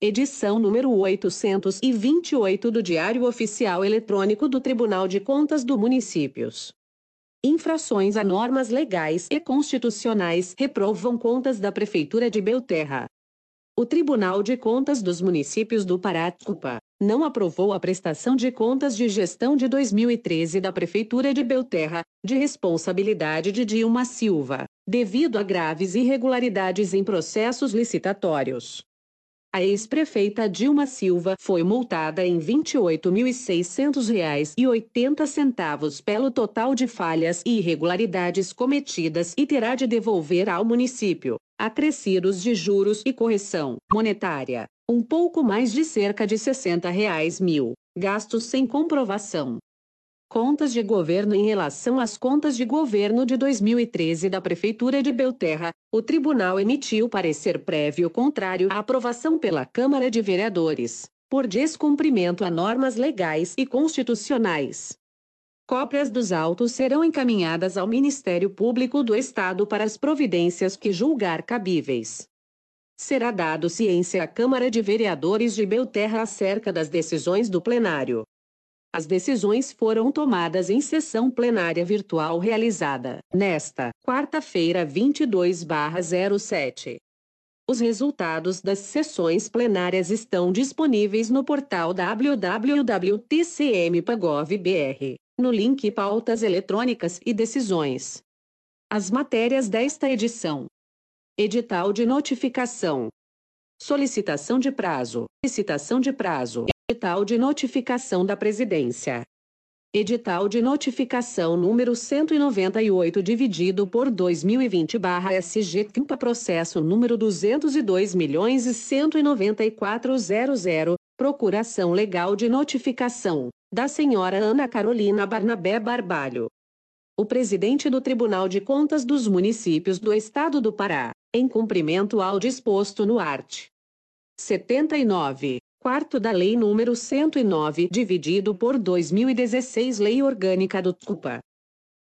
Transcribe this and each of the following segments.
edição número 828 do Diário Oficial Eletrônico do Tribunal de Contas do Municípios. Infrações a normas legais e constitucionais reprovam contas da Prefeitura de Belterra. O Tribunal de Contas dos Municípios do Pará, CUPA, não aprovou a prestação de contas de gestão de 2013 da Prefeitura de Belterra, de responsabilidade de Dilma Silva, devido a graves irregularidades em processos licitatórios. A ex-prefeita Dilma Silva foi multada em R$ 28.600,80 pelo total de falhas e irregularidades cometidas e terá de devolver ao município, acrescidos de juros e correção monetária, um pouco mais de cerca de 60 reais mil, gastos sem comprovação. Contas de governo Em relação às contas de governo de 2013 da Prefeitura de Belterra, o tribunal emitiu parecer prévio contrário à aprovação pela Câmara de Vereadores, por descumprimento a normas legais e constitucionais. Cópias dos autos serão encaminhadas ao Ministério Público do Estado para as providências que julgar cabíveis. Será dado ciência à Câmara de Vereadores de Belterra acerca das decisões do plenário. As decisões foram tomadas em sessão plenária virtual realizada nesta quarta-feira 22/07. Os resultados das sessões plenárias estão disponíveis no portal www.tcm.gov.br no link Pautas Eletrônicas e Decisões. As matérias desta edição: Edital de notificação, Solicitação de prazo, Licitação de prazo, Edital de notificação da Presidência. Edital de notificação número 198 dividido por 2020/SG Quimpa processo número 202.194.00 Procuração legal de notificação da senhora Ana Carolina Barnabé Barbalho. O presidente do Tribunal de Contas dos Municípios do Estado do Pará, em cumprimento ao disposto no art. 79, quarto da Lei nº 109, dividido por 2016 Lei Orgânica do TUPA.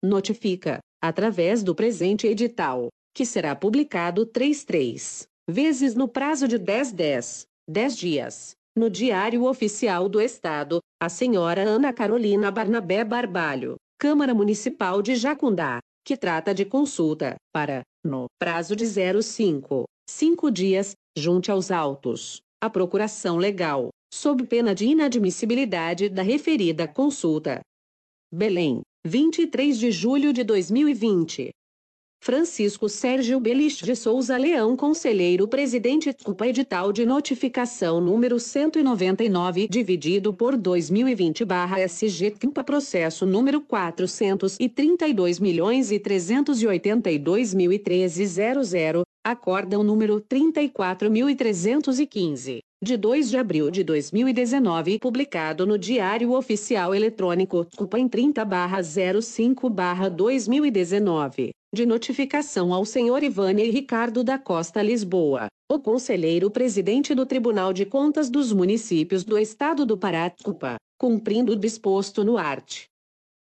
Notifica, através do presente edital, que será publicado 33 vezes no prazo de 10 10, 10 dias, no Diário Oficial do Estado, a senhora Ana Carolina Barnabé Barbalho, Câmara Municipal de Jacundá, que trata de consulta, para, no prazo de 05, 5 dias, junte aos autos, a procuração legal, sob pena de inadmissibilidade da referida consulta. Belém, 23 de julho de 2020. Francisco Sérgio Beliste de Souza Leão Conselheiro Presidente Culpa Edital de Notificação número 199 dividido por 2020-SG Culpa Processo número 432 milhões e 382 mil 13 00 Acórdão número 34.315 de 2 de abril de 2019, publicado no Diário Oficial Eletrônico em 30/05/2019 de notificação ao senhor Ivane Ricardo da Costa Lisboa, o conselheiro presidente do Tribunal de Contas dos Municípios do Estado do Pará, cumprindo o disposto no art.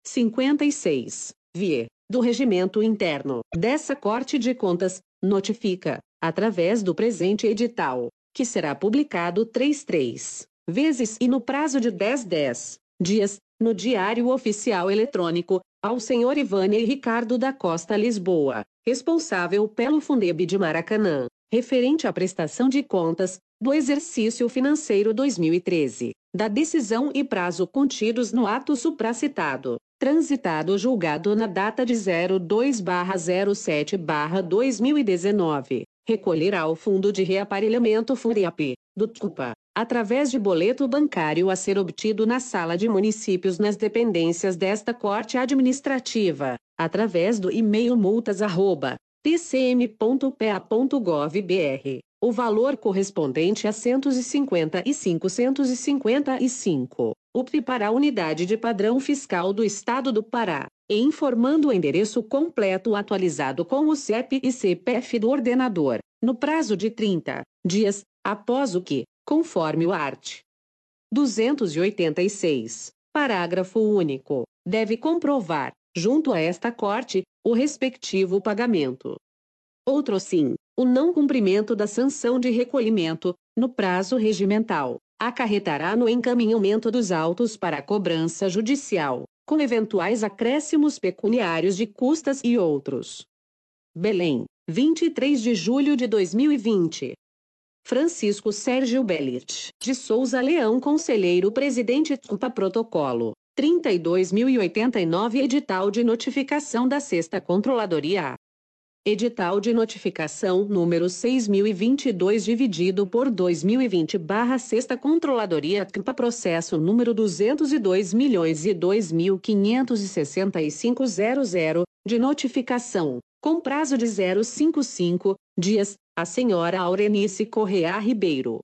56, vie, do Regimento Interno. Dessa Corte de Contas, notifica, através do presente edital, que será publicado 33 vezes e no prazo de 10 10 dias, no Diário Oficial Eletrônico, ao senhor Ivane Ricardo da Costa Lisboa, responsável pelo Fundeb de Maracanã, referente à prestação de contas do exercício financeiro 2013, da decisão e prazo contidos no ato supracitado, transitado julgado na data de 02/07/2019, recolherá ao Fundo de Reaparelhamento FURIAP, do TUPA, através de boleto bancário a ser obtido na sala de municípios nas dependências desta Corte Administrativa, através do e-mail multas@tcm.pa.gov.br, o valor correspondente a 155 155 UP para a Unidade de Padrão Fiscal do Estado do Pará, e informando o endereço completo atualizado com o CEP e CPF do ordenador, no prazo de 30 dias, após o que, conforme o art. 286, parágrafo único, deve comprovar, junto a esta Corte, o respectivo pagamento. Outro sim, o não cumprimento da sanção de recolhimento, no prazo regimental, acarretará no encaminhamento dos autos para a cobrança judicial, com eventuais acréscimos pecuniários de custas e outros. Belém, 23 de julho de 2020. Francisco Sérgio Bellit, de Souza Leão Conselheiro Presidente TUPA Protocolo, 32.089 Edital de Notificação da Sexta Controladoria Edital de notificação número 6022 dividido por 2020 barra Sexta Controladoria CMPA processo número 202 milhões e 2.565.00 de notificação, com prazo de 055 dias, a senhora Aurenice Correa Ribeiro.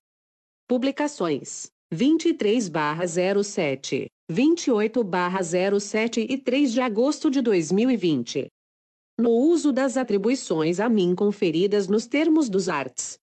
Publicações 23 barra 07, 28 barra 07 e 3 de agosto de 2020 no uso das atribuições a mim conferidas nos termos dos arts.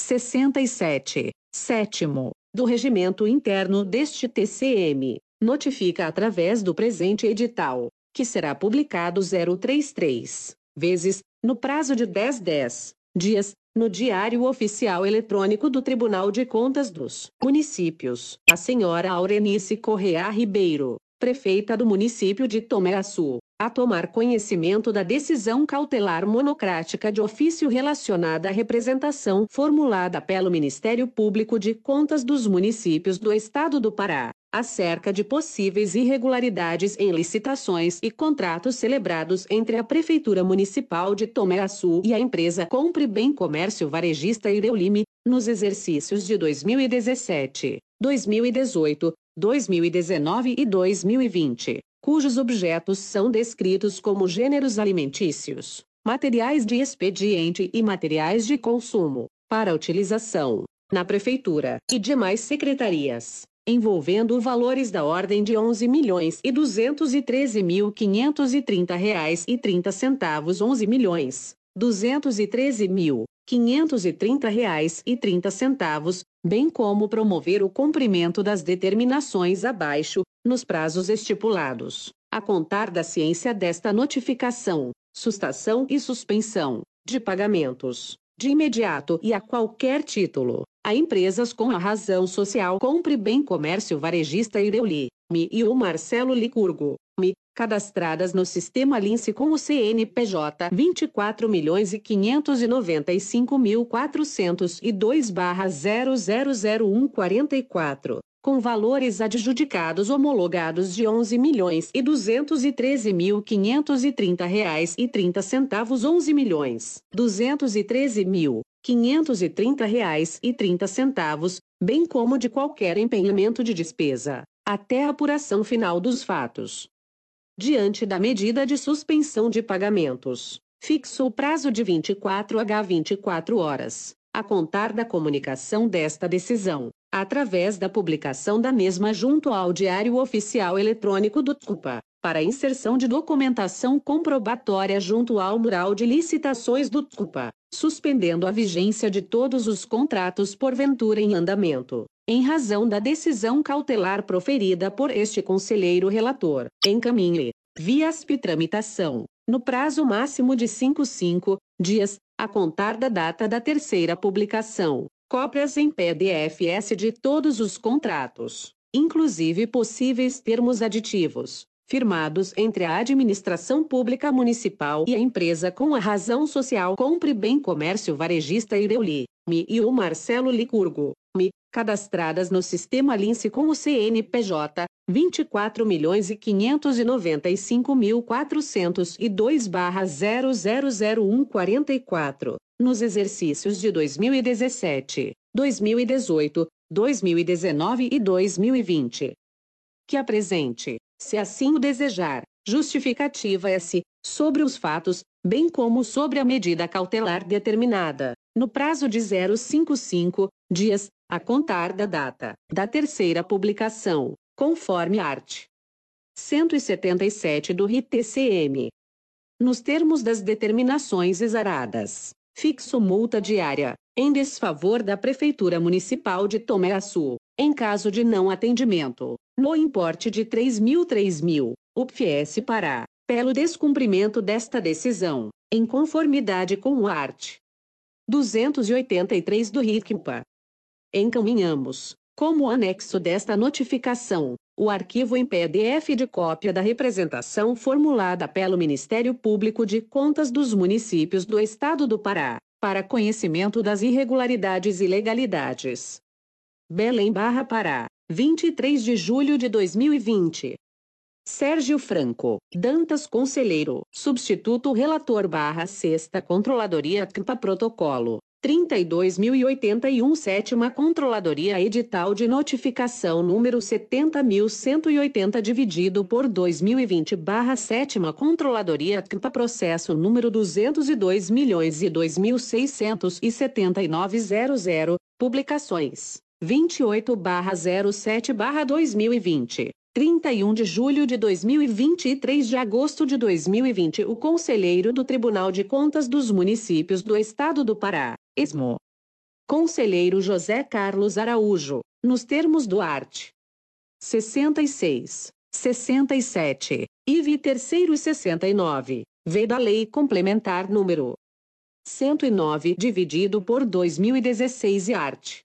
67. Sétimo. Do regimento interno deste TCM, notifica através do presente edital, que será publicado 033 vezes, no prazo de 10 10 dias, no Diário Oficial Eletrônico do Tribunal de Contas dos Municípios, a senhora Aurenice Correa Ribeiro, prefeita do município de Açu, a tomar conhecimento da decisão cautelar monocrática de ofício relacionada à representação formulada pelo Ministério Público de Contas dos Municípios do Estado do Pará, acerca de possíveis irregularidades em licitações e contratos celebrados entre a Prefeitura Municipal de Açu e a empresa Compre Bem Comércio Varejista Ireulime, nos exercícios de 2017, 2018, 2019 e 2020 cujos objetos são descritos como gêneros alimentícios, materiais de expediente e materiais de consumo, para utilização na Prefeitura e demais secretarias, envolvendo valores da ordem de 11 milhões e 213 mil 530 reais e 30 centavos 11 milhões 213 mil 530 reais e 30 centavos, bem como promover o cumprimento das determinações abaixo, nos prazos estipulados, a contar da ciência desta notificação, sustação e suspensão de pagamentos, de imediato e a qualquer título, a empresas com a razão social Compre Bem Comércio Varejista Ireuli, Mi e o Marcelo Licurgo, Mi, cadastradas no sistema Lince com o CNPJ 24 milhões e 595 mil 402 barra 000144 com valores adjudicados homologados de 11 milhões e 213 mil 530 reais e 30 centavos 11 milhões 213 mil 530 reais e 30 centavos, bem como de qualquer empenhamento de despesa, até a apuração final dos fatos. Diante da medida de suspensão de pagamentos, fixou o prazo de 24 h 24 horas, a contar da comunicação desta decisão, através da publicação da mesma junto ao Diário Oficial Eletrônico do TUPA, para inserção de documentação comprobatória junto ao mural de licitações do TUPA, suspendendo a vigência de todos os contratos porventura em andamento, em razão da decisão cautelar proferida por este conselheiro relator, encaminhe, via tramitação, no prazo máximo de 55 dias, a contar da data da terceira publicação, cópias em PDFs de todos os contratos, inclusive possíveis termos aditivos, firmados entre a administração pública municipal e a empresa com a razão social Compre Bem Comércio Varejista Ireuli, MI e o Marcelo Licurgo, cadastradas no sistema Lince com o CNPJ 24 milhões e 595 mil 402 barra 000144 nos exercícios de 2017, 2018, 2019 e 2020. Que apresente, se assim o desejar, justificativa S, sobre os fatos, bem como sobre a medida cautelar determinada, no prazo de 055 dias, a contar da data da terceira publicação, conforme art. 177 do RIT-TCM. Nos termos das determinações exaradas fixo multa diária, em desfavor da Prefeitura Municipal de Açu, em caso de não atendimento, no importe de 3 mil 3 mil, UPS Pará, pelo descumprimento desta decisão, em conformidade com o art. 283 do RICMPA. Encaminhamos, como anexo desta notificação, o arquivo em PDF de cópia da representação formulada pelo Ministério Público de Contas dos Municípios do Estado do Pará, para conhecimento das irregularidades e ilegalidades. Belém Barra Pará, 23 de julho de 2020. Sérgio Franco, Dantas Conselheiro, Substituto Relator barra Sexta Controladoria CMPA Protocolo, 32.081 Sétima Controladoria Edital de Notificação número 70.180 dividido por 2020 barra Sétima Controladoria CMPA Processo número 202 milhões e 2.679.00 Publicações 28 barra 07 barra 2020 31 de julho de 2020 e 3 de agosto de 2020, o Conselheiro do Tribunal de Contas dos Municípios do Estado do Pará, ESMO. Conselheiro José Carlos Araújo, nos termos do art. 66, 67, IV terceiro e 69, V da Lei Complementar número 109, dividido por 2016 e art.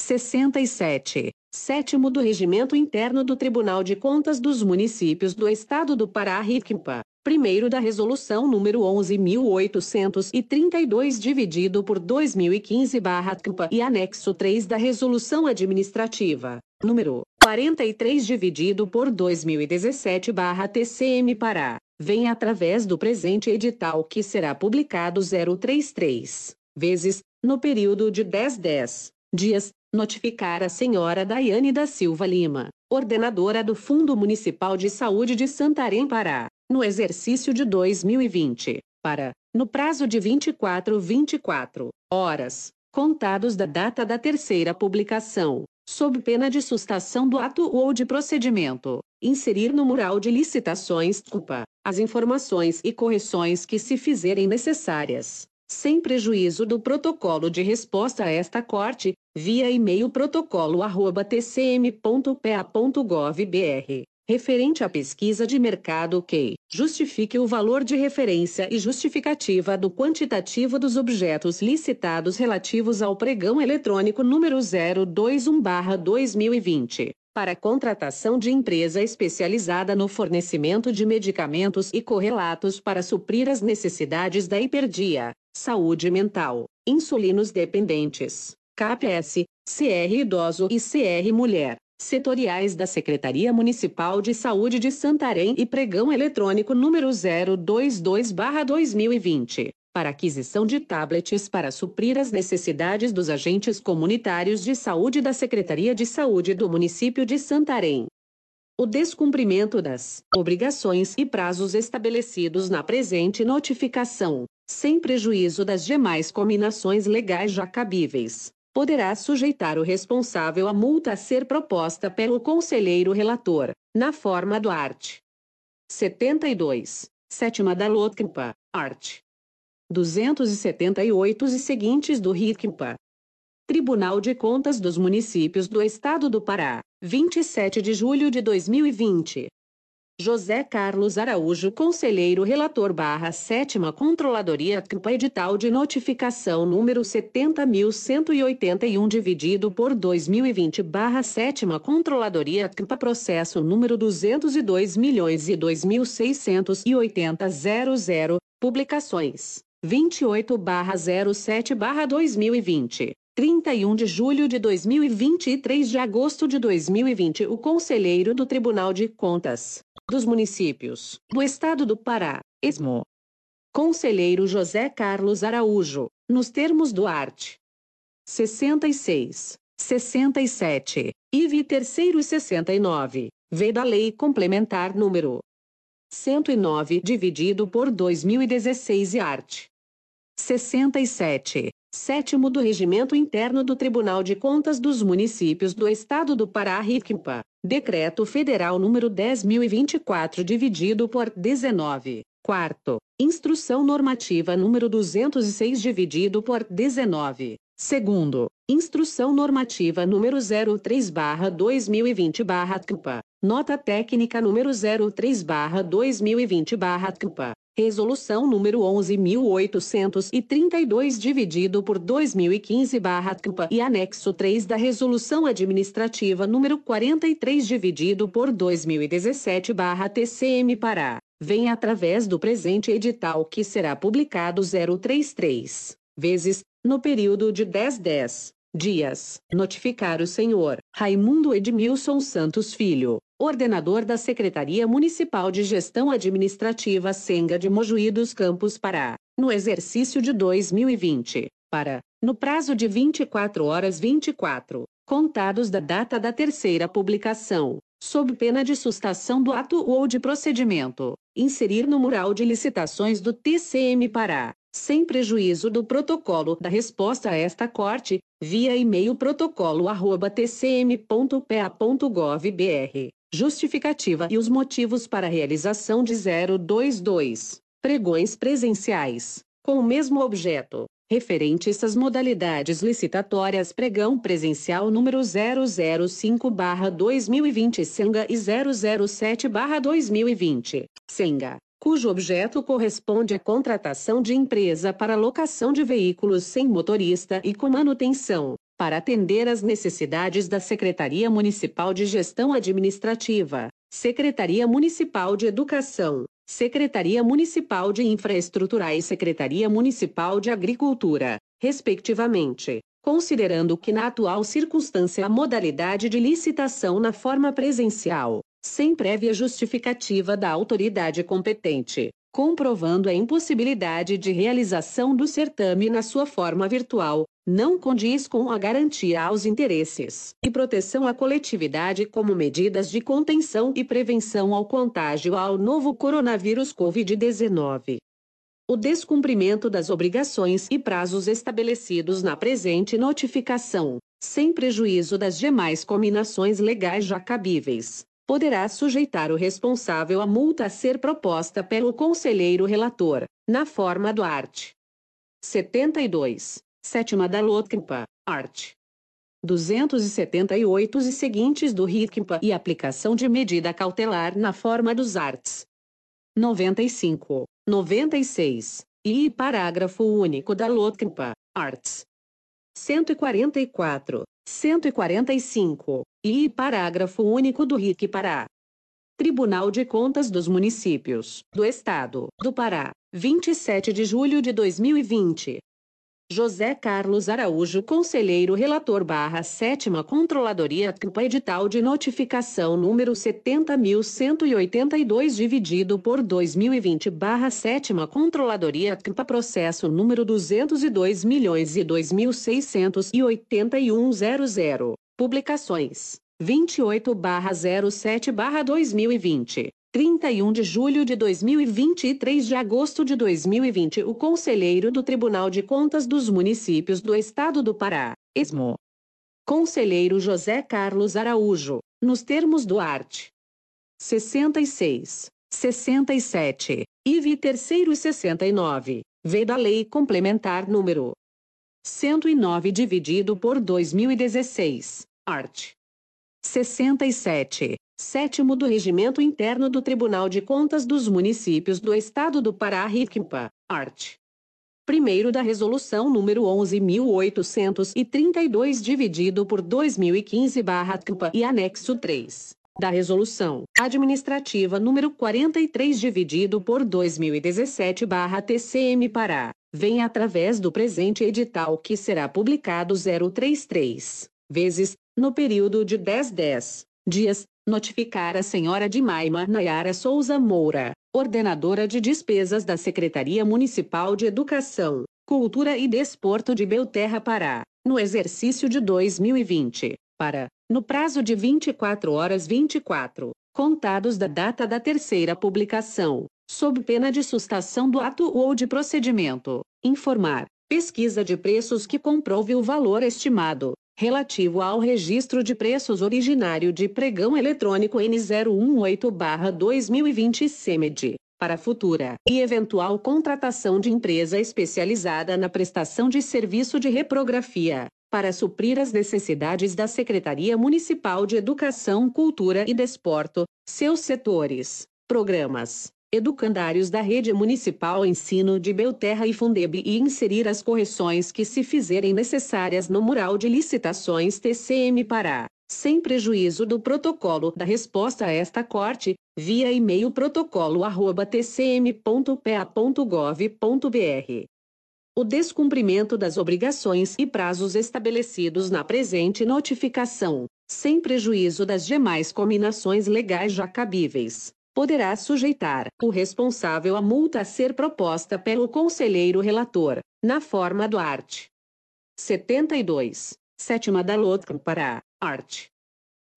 67, sétimo do Regimento Interno do Tribunal de Contas dos Municípios do Estado do Pará RICMPA, primeiro da Resolução número 11.832 dividido por 2015-TCMPA e anexo 3 da Resolução Administrativa, número 43 dividido por 2017-TCM Pará, vem através do presente edital que será publicado 033 vezes, no período de 1010 dias, notificar a senhora Daiane da Silva Lima, ordenadora do Fundo Municipal de Saúde de Santarém Pará, no exercício de 2020, para, no prazo de 24 24 horas, contados da data da terceira publicação, sob pena de sustação do ato ou de procedimento, inserir no mural de licitações culpa, as informações e correções que se fizerem necessárias, sem prejuízo do protocolo de resposta a esta corte, via e-mail protocolo@tcm.pa.gov.br, referente à pesquisa de mercado que justifique o valor de referência e justificativa do quantitativo dos objetos licitados relativos ao pregão eletrônico número 021/2020 para contratação de empresa especializada no fornecimento de medicamentos e correlatos para suprir as necessidades da hiperdia, saúde mental, insulinos dependentes, CAPS, CR idoso e CR mulher, setoriais da Secretaria Municipal de Saúde de Santarém e pregão eletrônico número 022/2020 para aquisição de tablets para suprir as necessidades dos agentes comunitários de saúde da Secretaria de Saúde do município de Santarém. O descumprimento das obrigações e prazos estabelecidos na presente notificação, sem prejuízo das demais combinações legais já cabíveis, poderá sujeitar o responsável à multa a ser proposta pelo conselheiro relator, na forma do art. 72, sétima da LOTCMPA, art. 278 e seguintes do RICMPA. Tribunal de Contas dos Municípios do Estado do Pará, 27 de julho de 2020. José Carlos Araújo, Conselheiro Relator barra 7 Controladoria CMPA Edital de Notificação número 70.181 dividido por 2020 barra 7 Controladoria CMPA Processo número 202 milhões e 2.680.00 Publicações 28/07/2020, 31 de julho de 2020 e 3 de agosto de 2020, o Conselheiro do Tribunal de Contas dos Municípios do Estado do Pará, ESMO. Conselheiro José Carlos Araújo, nos termos do art. 66, 67, IV terceiro e 69, V da Lei Complementar número 109 dividido por 2016 e art. 67. Sétimo do Regimento Interno do Tribunal de Contas dos Municípios do Estado do Pará RICMPA, Decreto Federal número 10.024 dividido por 19. Quarto. Instrução Normativa número 206 dividido por 19. Segundo. Instrução Normativa número 03/2020/CMPA. Nota técnica número 03/2020/CMPA Resolução número 11.832 dividido por 2015-CMPA e anexo 3 da Resolução Administrativa número 43 dividido por 2017-TCM Pará, vem através do presente edital que será publicado 033 vezes, no período de 1010 dias, notificar o senhor Raimundo Edmilson Santos Filho, ordenador da Secretaria Municipal de Gestão Administrativa Senga de Mojuí dos Campos Pará, no exercício de 2020, para, no prazo de 24 horas 24, contados da data da terceira publicação, sob pena de sustação do ato ou de procedimento, inserir no mural de licitações do TCM Pará, sem prejuízo do protocolo da resposta a esta corte, via e-mail protocolo@tcm.pa.gov.br justificativa e os motivos para a realização de 022 pregões presenciais, com o mesmo objeto, referentes às modalidades licitatórias pregão presencial número 005/2020 Senga e 007/2020 Senga, cujo objeto corresponde à contratação de empresa para locação de veículos sem motorista e com manutenção, para atender às necessidades da Secretaria Municipal de Gestão Administrativa, Secretaria Municipal de Educação, Secretaria Municipal de Infraestrutura e Secretaria Municipal de Agricultura, respectivamente, considerando que na atual circunstância a modalidade de licitação na forma presencial, sem prévia justificativa da autoridade competente, comprovando a impossibilidade de realização do certame na sua forma virtual, não condiz com a garantia aos interesses e proteção à coletividade como medidas de contenção e prevenção ao contágio ao novo coronavírus Covid-19. O descumprimento das obrigações e prazos estabelecidos na presente notificação, sem prejuízo das demais combinações legais já cabíveis, poderá sujeitar o responsável à multa a ser proposta pelo conselheiro relator, na forma do art. 72. Sétima da LOTCMPA, art. 278 e seguintes do RICMPA e aplicação de medida cautelar na forma dos arts. 95, 96 e parágrafo único da LOTCMPA, arts. 144, 145 e parágrafo único do RIC Pará. Tribunal de Contas dos Municípios do Estado do Pará, 27 de julho de 2020. José Carlos Araújo Conselheiro Relator barra Controladoria CMPA Edital de Notificação número 70.182 dividido por 2020 barra Controladoria CMPA Processo número 202 milhões e 2.681.00 Publicações. 28 barra 07 barra 2020 31 de julho de 2020 e 3 de agosto de 2020, o Conselheiro do Tribunal de Contas dos Municípios do Estado do Pará, ESMO. Conselheiro José Carlos Araújo, nos termos do art. 66, 67, IV terceiro e 69, V da Lei Complementar número 109 dividido por 2016, art. 67, sétimo do Regimento Interno do Tribunal de Contas dos Municípios do Estado do Pará RICMPA, art. Primeiro da Resolução número 11.832 dividido por 2015-CMPA e anexo 3 da Resolução Administrativa número 43 dividido por 2017-TCM Pará, vem através do presente edital que será publicado 033 vezes, no período de 1010 dias, notificar a senhora de Maima Nayara Souza Moura, ordenadora de despesas da Secretaria Municipal de Educação, Cultura e Desporto de Belterra Pará, no exercício de 2020, para, no prazo de 24 horas 24, contados da data da terceira publicação, sob pena de sustação do ato ou de procedimento, informar, pesquisa de preços que comprove o valor estimado, relativo ao registro de preços originário de pregão eletrônico N018-2020 CEMED, para futura e eventual contratação de empresa especializada na prestação de serviço de reprografia, para suprir as necessidades da Secretaria Municipal de Educação, Cultura e Desporto, seus setores, programas, educandários da Rede Municipal Ensino de Belterra e Fundeb e inserir as correções que se fizerem necessárias no mural de licitações TCM Pará, sem prejuízo do protocolo da resposta a esta corte, via e-mail protocolo@tcm.pa.gov.br. O descumprimento das obrigações e prazos estabelecidos na presente notificação, sem prejuízo das demais combinações legais já cabíveis poderá sujeitar o responsável à multa a ser proposta pelo conselheiro relator, na forma do art. 72. Sétima da LOTCAM para art.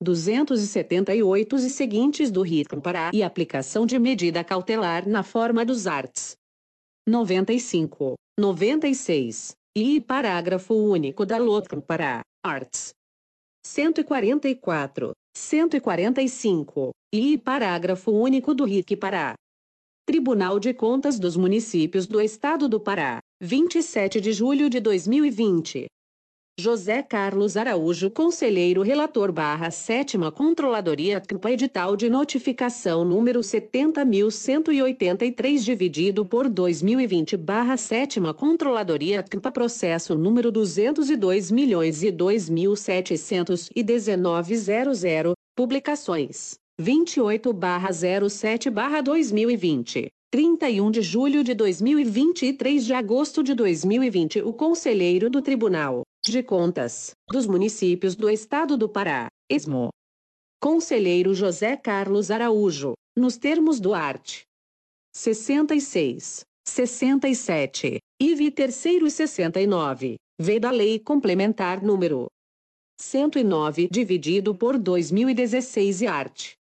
278 e seguintes do RITCAM para e aplicação de medida cautelar na forma dos arts. 95, 96 e parágrafo único da LOTCAM para arts. 144, 145, e parágrafo único do RIC Pará. Tribunal de Contas dos Municípios do Estado do Pará, 27 de julho de 2020. José Carlos Araújo, Conselheiro Relator barra Sétima Controladoria CMPA Edital de Notificação número 70.183 dividido por 2020 barra Sétima Controladoria CMPA Processo número 202 milhões e 2.719.00 Publicações 28 barra 07 barra 2020 31 de julho de 2020 e 3 de agosto de 2020 o Conselheiro do Tribunal de Contas dos Municípios do Estado do Pará, ESMO. Conselheiro José Carlos Araújo, nos termos do art. 66, 67, IV terceiro e 69, V da Lei Complementar número 109 dividido por 2016 e art.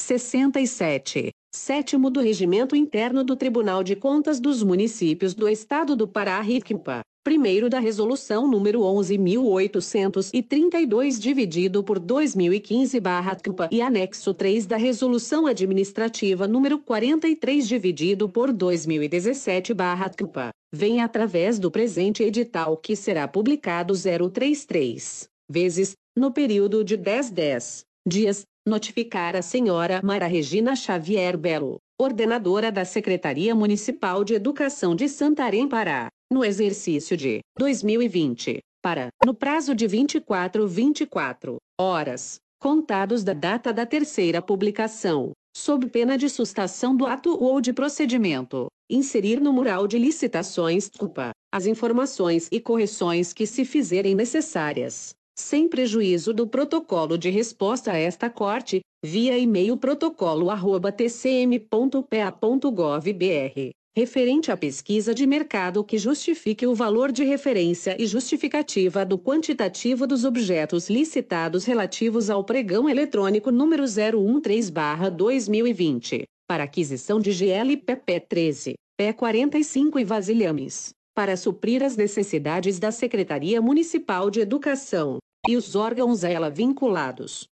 67, sétimo do Regimento Interno do Tribunal de Contas dos Municípios do Estado do Pará RICMPA, primeiro da Resolução número 11.832 dividido por 2015-TCMPA e anexo 3 da Resolução Administrativa número 43 dividido por 2017-TCMPA, vem através do presente edital que será publicado 033 vezes, no período de 10 10 dias, notificar a senhora Mara Regina Xavier Belo, ordenadora da Secretaria Municipal de Educação de Santarém Pará, no exercício de 2020, para, no prazo de 24 24 horas, contados da data da terceira publicação, sob pena de sustação do ato ou de procedimento, inserir no mural de licitações CUPA, as informações e correções que se fizerem necessárias, sem prejuízo do protocolo de resposta a esta corte, via e-mail protocolo@tcm.pa.gov.br, referente à pesquisa de mercado que justifique o valor de referência e justificativa do quantitativo dos objetos licitados relativos ao pregão eletrônico número 013/2020, para aquisição de GLPP 13, P45 e vasilhames para suprir as necessidades da Secretaria Municipal de Educação e os órgãos a ela vinculados.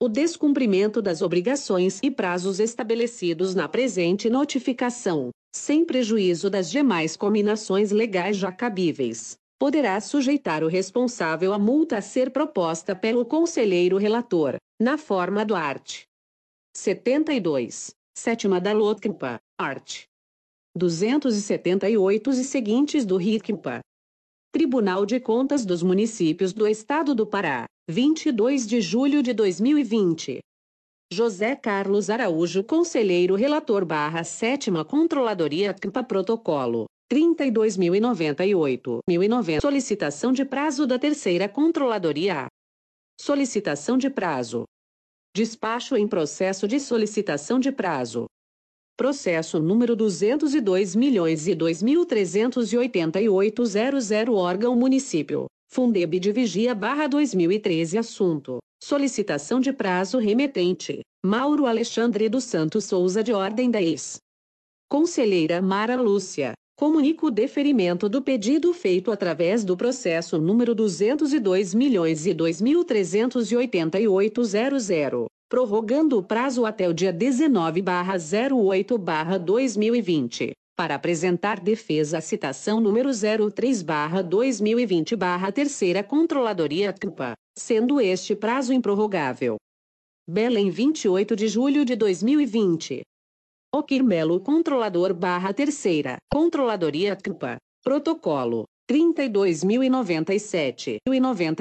O descumprimento das obrigações e prazos estabelecidos na presente notificação, sem prejuízo das demais combinações legais já cabíveis, poderá sujeitar o responsável à multa a ser proposta pelo conselheiro relator, na forma do art. 72. Sétima da LOTCMPA, art. 278 e seguintes do RICMPA. Tribunal de Contas dos Municípios do Estado do Pará, 22 de julho de 2020. José Carlos Araújo, Conselheiro Relator barra Sétima Controladoria CMPA Protocolo. 32.098. 1090. Solicitação de prazo da Terceira Controladoria. Solicitação de prazo. Despacho em processo de solicitação de prazo. Processo número 202 milhões e 2.388.00 órgão município. Fundeb de Vigia barra 2013 Assunto. Solicitação de prazo remetente. Mauro Alexandre dos Santos Souza de Ordem da ex. Conselheira Mara Lúcia. Comunico o deferimento do pedido feito através do processo número 202 milhões e 2.388.00 prorrogando o prazo até o dia 19/08/2020 para apresentar defesa à citação número 03/2020 Terceira Controladoria CMPA, sendo este prazo improrrogável. Belém 28 de julho de 2020. Okir Melo Controlador barra Terceira, Controladoria CUPA, Protocolo, 32.097 e 90